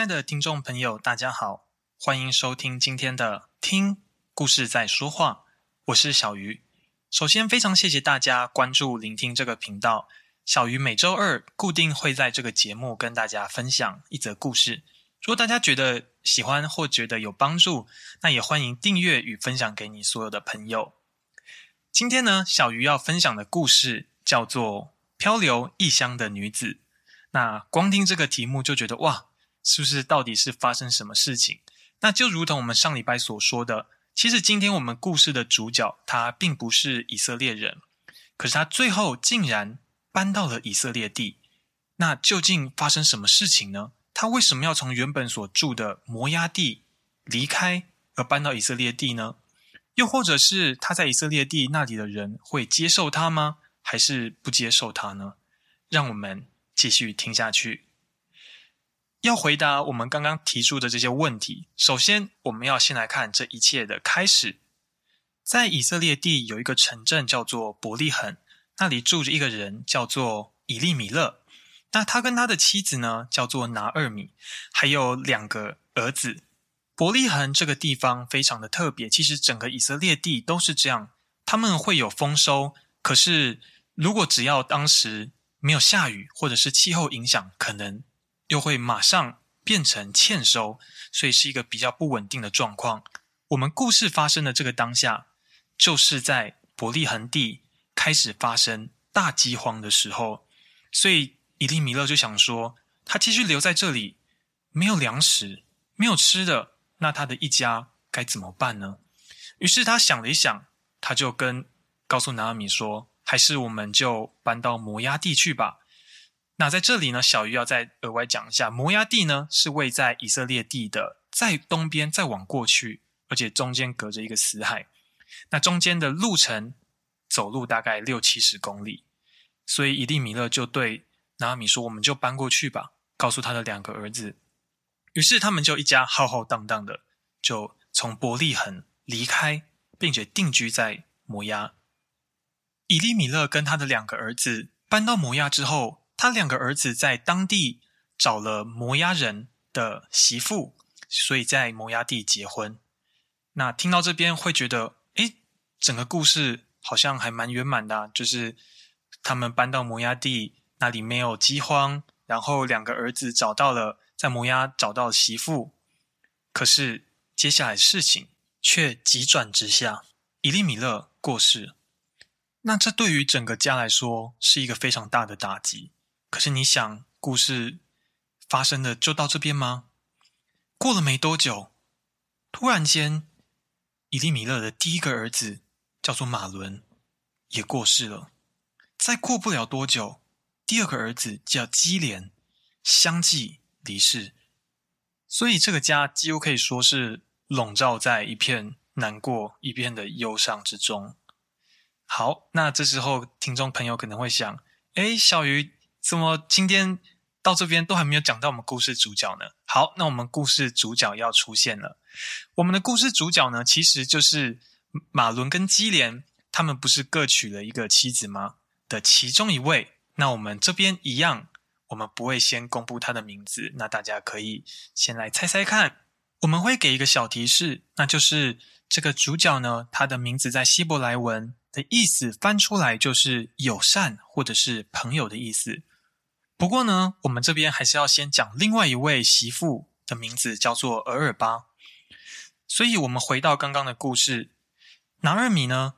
亲爱的听众朋友，大家好，欢迎收听今天的《听故事在说话》，我是小鱼。首先，非常谢谢大家关注、聆听这个频道。小鱼每周二固定会在这个节目跟大家分享一则故事。如果大家觉得喜欢或觉得有帮助，那也欢迎订阅与分享给你所有的朋友。今天呢，小鱼要分享的故事叫做《漂流异乡的女子》。那光听这个题目就觉得哇！是不是到底是发生什么事情？那就如同我们上礼拜所说的，其实今天我们故事的主角他并不是以色列人，可是他最后竟然搬到了以色列地。那究竟发生什么事情呢？他为什么要从原本所住的摩押地离开，而搬到以色列地呢？又或者是他在以色列地那里的人会接受他吗？还是不接受他呢？让我们继续听下去。要回答我们刚刚提出的这些问题，首先我们要先来看这一切的开始。在以色列地有一个城镇叫做伯利恒，那里住着一个人叫做以利米勒。那他跟他的妻子呢叫做拿二米，还有两个儿子。伯利恒这个地方非常的特别，其实整个以色列地都是这样，他们会有丰收，可是如果只要当时没有下雨，或者是气候影响，可能。又会马上变成欠收，所以是一个比较不稳定的状况。我们故事发生的这个当下，就是在伯利恒地开始发生大饥荒的时候，所以以利米勒就想说，他继续留在这里，没有粮食，没有吃的，那他的一家该怎么办呢？于是他想了一想，他就跟告诉拿俄米说，还是我们就搬到摩押地去吧。那在这里呢，小鱼要再额外讲一下，摩押地呢是位在以色列地的在东边，再往过去，而且中间隔着一个死海。那中间的路程走路大概六七十公里，所以以利米勒就对拿阿米说：“我们就搬过去吧。”告诉他的两个儿子。于是他们就一家浩浩荡荡的就从伯利恒离开，并且定居在摩押。以利米勒跟他的两个儿子搬到摩押之后。他两个儿子在当地找了摩押人的媳妇，所以在摩押地结婚。那听到这边会觉得，诶，整个故事好像还蛮圆满的，就是他们搬到摩押地，那里没有饥荒，然后两个儿子找到了在摩押找到媳妇。可是接下来事情却急转直下，伊利米勒过世。那这对于整个家来说是一个非常大的打击。可是你想，故事发生的就到这边吗？过了没多久，突然间，以利米勒的第一个儿子叫做马伦，也过世了。再过不了多久，第二个儿子叫基连，相继离世。所以这个家几乎可以说是笼罩在一片难过、一片的忧伤之中。好，那这时候听众朋友可能会想：诶，小鱼。怎么今天到这边都还没有讲到我们故事主角呢？好，那我们故事主角要出现了。我们的故事主角呢，其实就是马伦跟基连，他们不是各娶了一个妻子吗？的其中一位。那我们这边一样，我们不会先公布他的名字，那大家可以先来猜猜看。我们会给一个小提示，那就是这个主角呢，他的名字在希伯来文的意思翻出来就是友善或者是朋友的意思。不过呢，我们这边还是要先讲另外一位媳妇的名字，叫做额尔巴。所以，我们回到刚刚的故事，拿二米呢，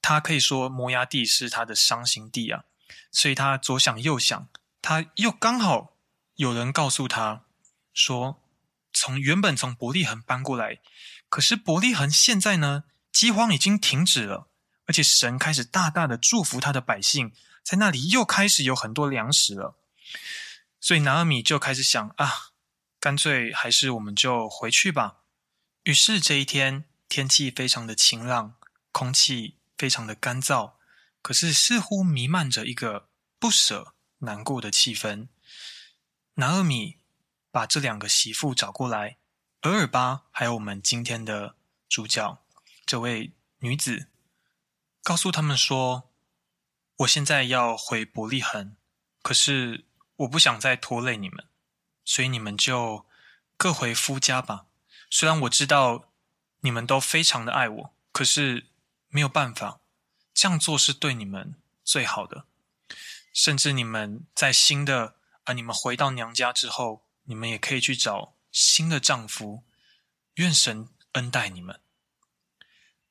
他可以说摩押地是他的伤心地啊，所以他左想右想，他又刚好有人告诉他说，从原本从伯利恒搬过来，可是伯利恒现在呢，饥荒已经停止了，而且神开始大大的祝福他的百姓，在那里又开始有很多粮食了。所以拿俄米就开始想啊，干脆还是我们就回去吧。于是这一天天气非常的晴朗，空气非常的干燥，可是似乎弥漫着一个不舍、难过的气氛。拿俄米把这两个媳妇找过来，俄珥巴还有我们今天的主角这位女子，告诉他们说：“我现在要回伯利恒，可是。”我不想再拖累你们，所以你们就各回夫家吧。虽然我知道你们都非常的爱我，可是没有办法，这样做是对你们最好的。甚至你们在新的啊，你们回到娘家之后，你们也可以去找新的丈夫。愿神恩待你们。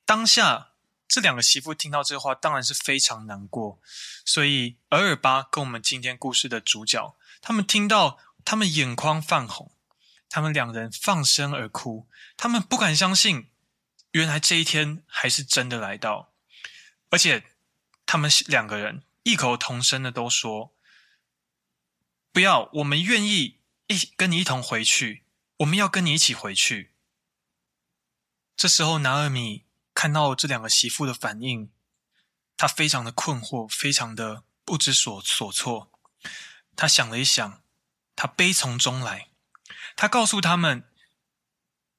当下这两个媳妇听到这话，当然是非常难过。所以俄珥巴跟我们今天故事的主角，他们听到，他们眼眶泛红。他们两人放声而哭，他们不敢相信，原来这一天还是真的来到，而且他们两个人异口同声的都说：“不要，我们愿意一跟你一同回去，我们要跟你一起回去。”这时候，拿尔米看到这两个媳妇的反应，他非常的困惑，非常的不知所所措。他想了一想，他悲从中来。他告诉他们：“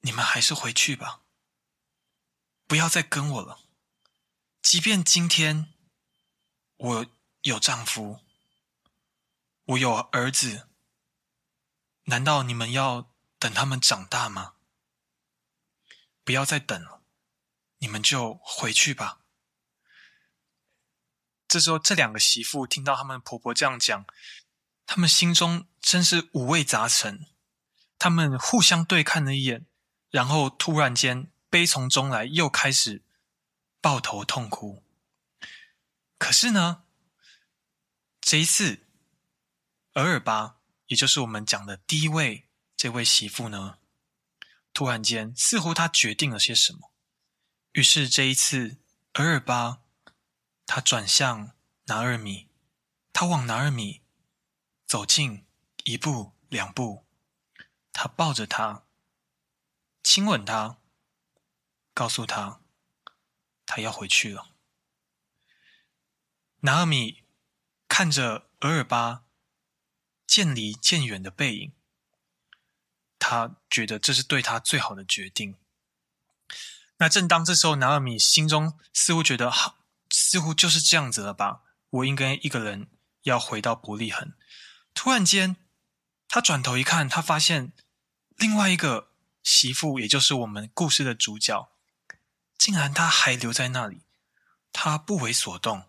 你们还是回去吧，不要再跟我了。即便今天我有丈夫，我有儿子，难道你们要等他们长大吗？不要再等了，你们就回去吧。”这时候，这两个媳妇听到他们婆婆这样讲，他们心中真是五味杂陈。他们互相对看了一眼，然后突然间悲从中来，又开始抱头痛哭。可是呢，这一次，俄珥巴，也就是我们讲的第一位这位媳妇呢，突然间似乎她决定了些什么。于是这一次，俄珥巴他转向拿俄米，他往拿俄米走近一步两步。他抱着他，亲吻他，告诉他，他要回去了。拿俄米看着俄珥巴渐离渐远的背影，他觉得这是对他最好的决定。那正当这时候，拿俄米心中似乎觉得，好，似乎就是这样子了吧？我应该一个人要回到伯利恒。突然间，他转头一看，他发现。另外一个媳妇，也就是我们故事的主角，竟然她还留在那里，他不为所动。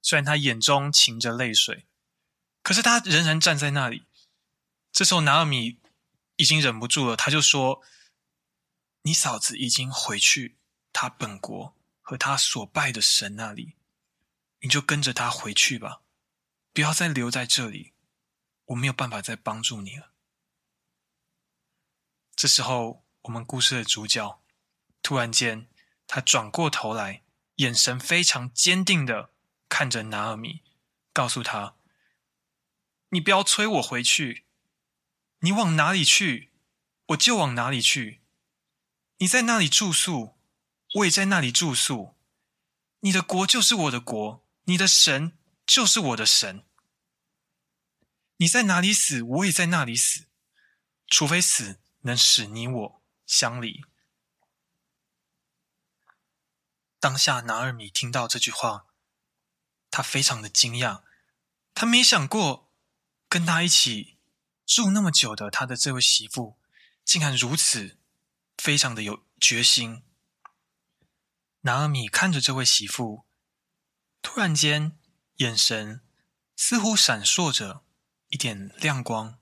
虽然他眼中噙着泪水，可是他仍然站在那里。这时候，拿俄米已经忍不住了，他就说：“你嫂子已经回去她本国和她所拜的神那里，你就跟着她回去吧，不要再留在这里，我没有办法再帮助你了。”这时候，我们故事的主角突然间，他转过头来，眼神非常坚定的看着拿尔米，告诉他：“你不要催我回去，你往哪里去，我就往哪里去。你在那里住宿，我也在那里住宿。你的国就是我的国，你的神就是我的神。你在哪里死，我也在那里死，除非死。”能使你我相离。当下拿俄米听到这句话，他非常的惊讶，他没想过跟他一起住那么久的他的这位媳妇，竟然如此非常的有决心。拿尔米看着这位媳妇，突然间眼神似乎闪烁着一点亮光，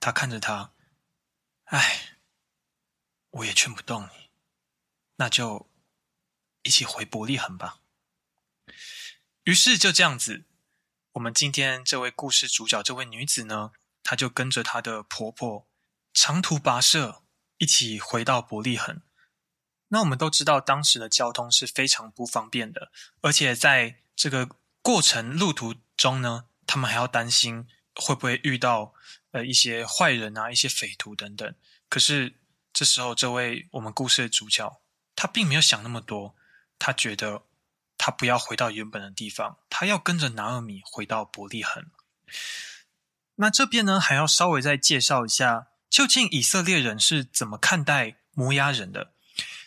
他看着他。唉，我也劝不动你，那就一起回伯利恒吧。于是就这样子，我们今天这位故事主角这位女子呢，她就跟着她的婆婆长途跋涉，一起回到伯利恒。那我们都知道，当时的交通是非常不方便的，而且在这个过程路途中呢，他们还要担心会不会遇到。呃，一些坏人啊，一些匪徒等等。可是这时候，这位我们故事的主角，他并没有想那么多。他觉得他不要回到原本的地方，他要跟着拿尔米回到伯利恒。那这边呢，还要稍微再介绍一下，究竟以色列人是怎么看待摩押人的？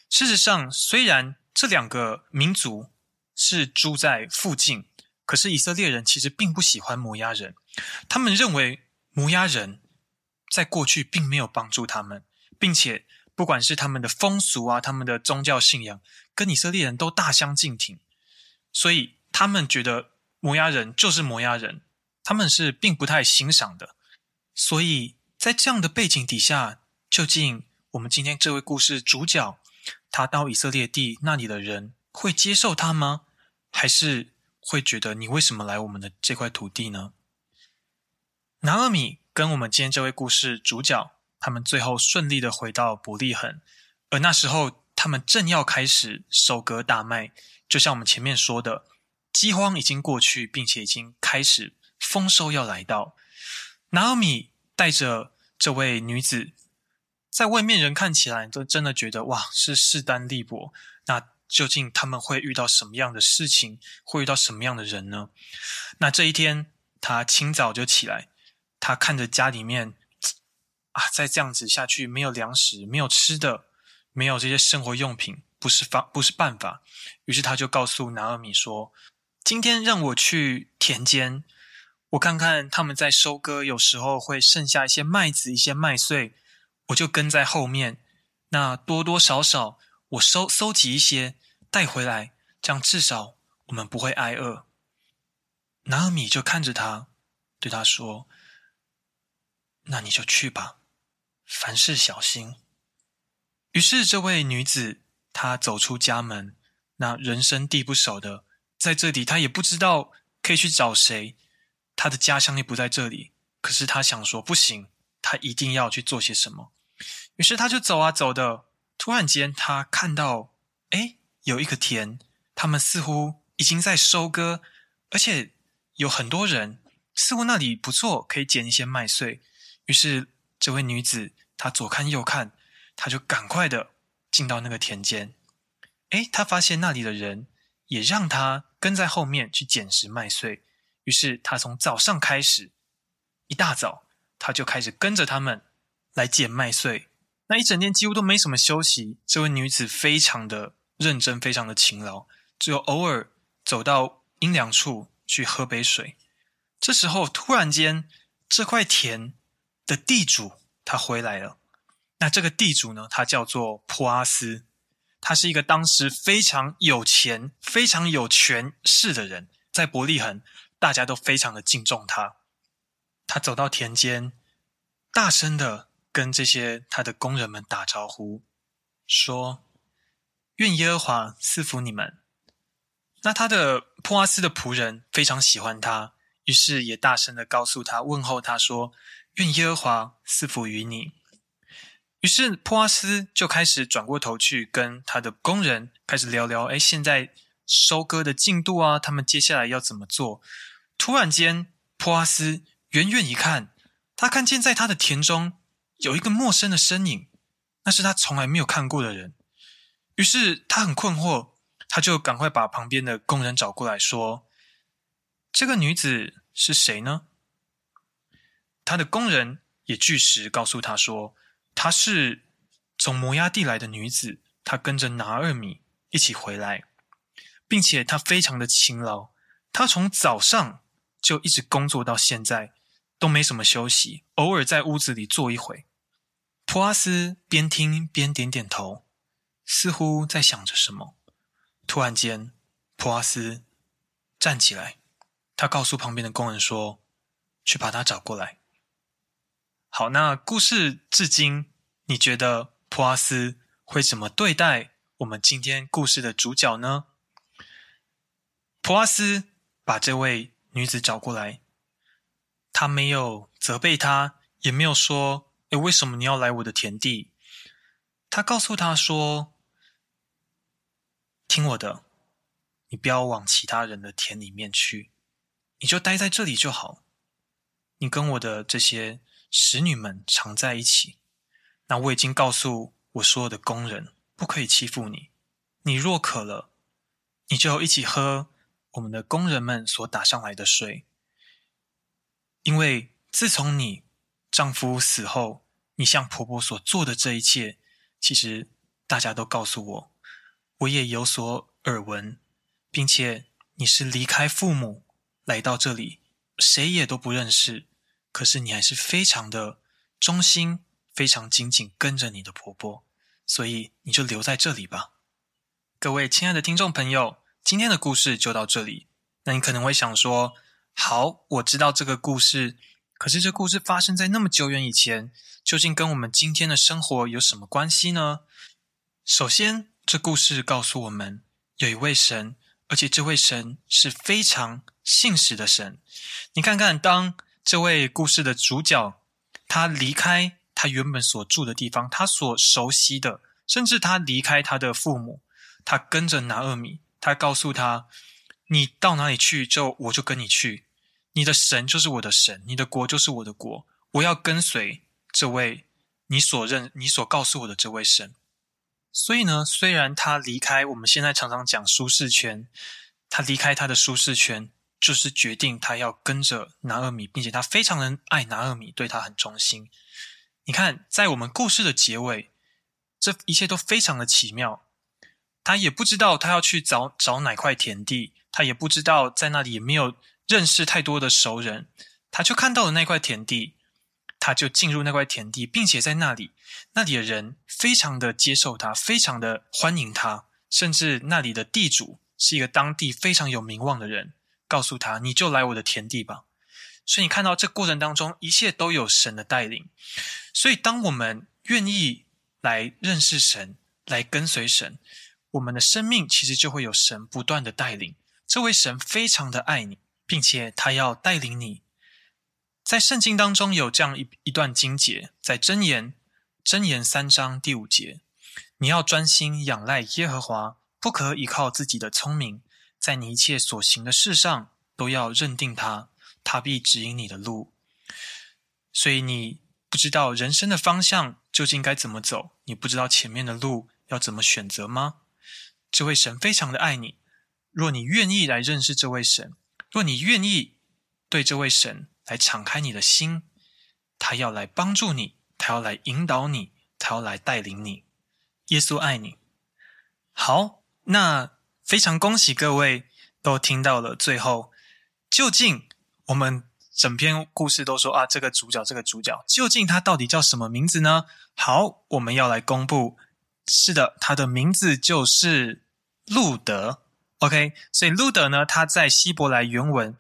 事实上，虽然这两个民族是住在附近，可是以色列人其实并不喜欢摩押人，他们认为。摩押人在过去并没有帮助他们，并且不管是他们的风俗啊，他们的宗教信仰，跟以色列人都大相径庭，所以他们觉得摩押人就是摩押人，他们是并不太欣赏的。所以在这样的背景底下，究竟我们今天这位故事主角，他到以色列地那里的人会接受他吗？还是会觉得你为什么来我们的这块土地呢？拿俄米跟我们今天这位故事主角，他们最后顺利的回到伯利恒，而那时候他们正要开始收割大麦，就像我们前面说的，饥荒已经过去，并且已经开始丰收要来到。拿俄米带着这位女子，在外面人看起来都真的觉得哇，是势单力薄。那究竟他们会遇到什么样的事情？会遇到什么样的人呢？那这一天，他清早就起来，他看着家里面啊，再这样子下去，没有粮食，没有吃的，没有这些生活用品，不是方，不是办法。于是他就告诉拿俄米说：“今天让我去田间。”我看看他们在收割，有时候会剩下一些麦子、一些麦穗，我就跟在后面。那多多少少，我收收集一些带回来，这样至少我们不会挨饿。拿俄米就看着他，对他说：“那你就去吧，凡事小心。”于是这位女子她走出家门，那人生地不熟的，在这里她也不知道可以去找谁。他的家乡也不在这里，可是他想说不行，他一定要去做些什么。于是他就走啊走的，突然间他看到，哎，有一个田，他们似乎已经在收割，而且有很多人，似乎那里不错，可以捡一些麦穗。于是这位女子她左看右看，她就赶快的进到那个田间。哎，她发现那里的人也让她跟在后面去捡拾麦穗。于是他从早上开始，一大早他就开始跟着他们来捡麦穗。那一整天几乎都没什么休息。这位女子非常的认真，非常的勤劳，只有偶尔走到阴凉处去喝杯水。这时候突然间，这块田的地主他回来了。那这个地主呢，他叫做普阿斯，他是一个当时非常有钱、非常有权势的人，在伯利恒。大家都非常的敬重他。他走到田间，大声的跟这些他的工人们打招呼，说：“愿耶和华赐福你们。”那他的波阿斯的仆人非常喜欢他，于是也大声的告诉他，问候他说：“愿耶和华赐福于你。”于是波阿斯就开始转过头去跟他的工人开始聊聊，哎，现在收割的进度啊，他们接下来要怎么做？突然间，普阿斯远远一看，他看见在他的田中有一个陌生的身影，那是他从来没有看过的人。于是他很困惑，他就赶快把旁边的工人找过来说：“这个女子是谁呢？”他的工人也据实告诉他说：“她是从摩押地来的女子，她跟着拿二米一起回来，并且他非常的勤劳，他从早上。”就一直工作到现在，都没什么休息，偶尔在屋子里坐一会。普阿斯边听边点点头，似乎在想着什么。突然间，普阿斯站起来，他告诉旁边的工人说：“去把他找过来。”好，那故事至今，你觉得普阿斯会怎么对待我们今天故事的主角呢？普阿斯把这位。女子找过来，他没有责备她，也没有说：“诶，为什么你要来我的田地？”他告诉他说：“听我的，你不要往其他人的田里面去，你就待在这里就好。你跟我的这些使女们常在一起。那我已经告诉我所有的工人，不可以欺负你。你若渴了，你就一起喝。”我们的工人们所打上来的水，因为自从你丈夫死后，你向婆婆所做的这一切，其实大家都告诉我，我也有所耳闻，并且你是离开父母来到这里，谁也都不认识，可是你还是非常的忠心，非常紧紧跟着你的婆婆，所以你就留在这里吧。各位亲爱的听众朋友，今天的故事就到这里。那你可能会想说，好，我知道这个故事，可是这故事发生在那么久远以前，究竟跟我们今天的生活有什么关系呢？首先，这故事告诉我们，有一位神，而且这位神是非常信实的神。你看看，当这位故事的主角，他离开他原本所住的地方，他所熟悉的，甚至他离开他的父母，他跟着拿厄米，他告诉他：“你到哪里去，就我就跟你去。你的神就是我的神，你的国就是我的国。我要跟随这位你所认、你所告诉我的这位神。”所以呢，虽然他离开我们现在常常讲舒适圈，他离开他的舒适圈，就是决定他要跟着拿俄米，并且他非常的爱拿俄米，对他很忠心。你看，在我们故事的结尾，这一切都非常的奇妙。他也不知道他要去找找哪块田地，他也不知道在那里也没有认识太多的熟人，他就看到了那块田地。他就进入那块田地，并且在那里，那里的人非常的接受他，非常的欢迎他，甚至那里的地主是一个当地非常有名望的人，告诉他：“你就来我的田地吧。”所以你看到这过程当中，一切都有神的带领。所以当我们愿意来认识神，来跟随神，我们的生命其实就会有神不断的带领。这位神非常的爱你，并且他要带领你。在圣经当中有这样一一段经节，在箴言箴言三章第五节，你要专心仰赖耶和华，不可依靠自己的聪明，在你一切所行的事上都要认定他，他必指引你的路。所以你不知道人生的方向究竟该怎么走，你不知道前面的路要怎么选择吗？这位神非常的爱你，若你愿意来认识这位神，若你愿意对这位神。来敞开你的心，他要来帮助你，他要来引导你，他要来带领你。耶稣爱你。好，那非常恭喜各位都听到了最后。究竟我们整篇故事都说啊，这个主角，这个主角，究竟他到底叫什么名字呢？好，我们要来公布。是的，他的名字就是路德。OK，所以路德呢，他在希伯来原文，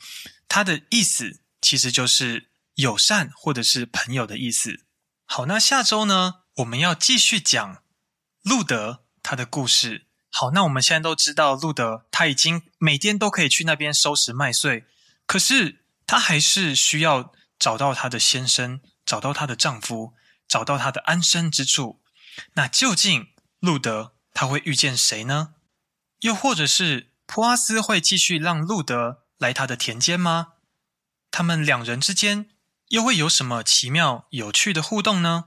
他的意思。其实就是友善或者是朋友的意思。好，那下周呢，我们要继续讲路德他的故事。好，那我们现在都知道，路德他已经每天都可以去那边收拾麦穗，可是他还是需要找到他的先生，找到他的丈夫，找到他的安身之处。那究竟路德他会遇见谁呢？又或者是普阿斯会继续让路德来他的田间吗？他们两人之间又会有什么奇妙有趣的互动呢？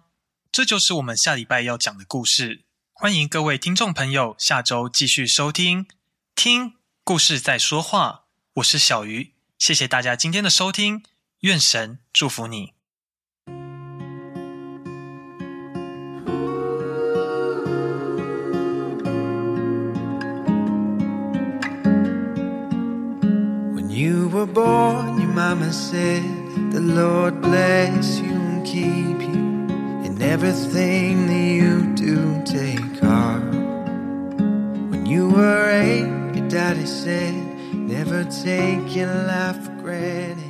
这就是我们下礼拜要讲的故事。欢迎各位听众朋友下周继续收听，听故事在说话。我是小鱼，谢谢大家今天的收听，愿神祝福你。Were born your Mama said, The Lord bless you and keep you in everything that you do. Take heart. When you were eight, your daddy said, Never take your life for granted.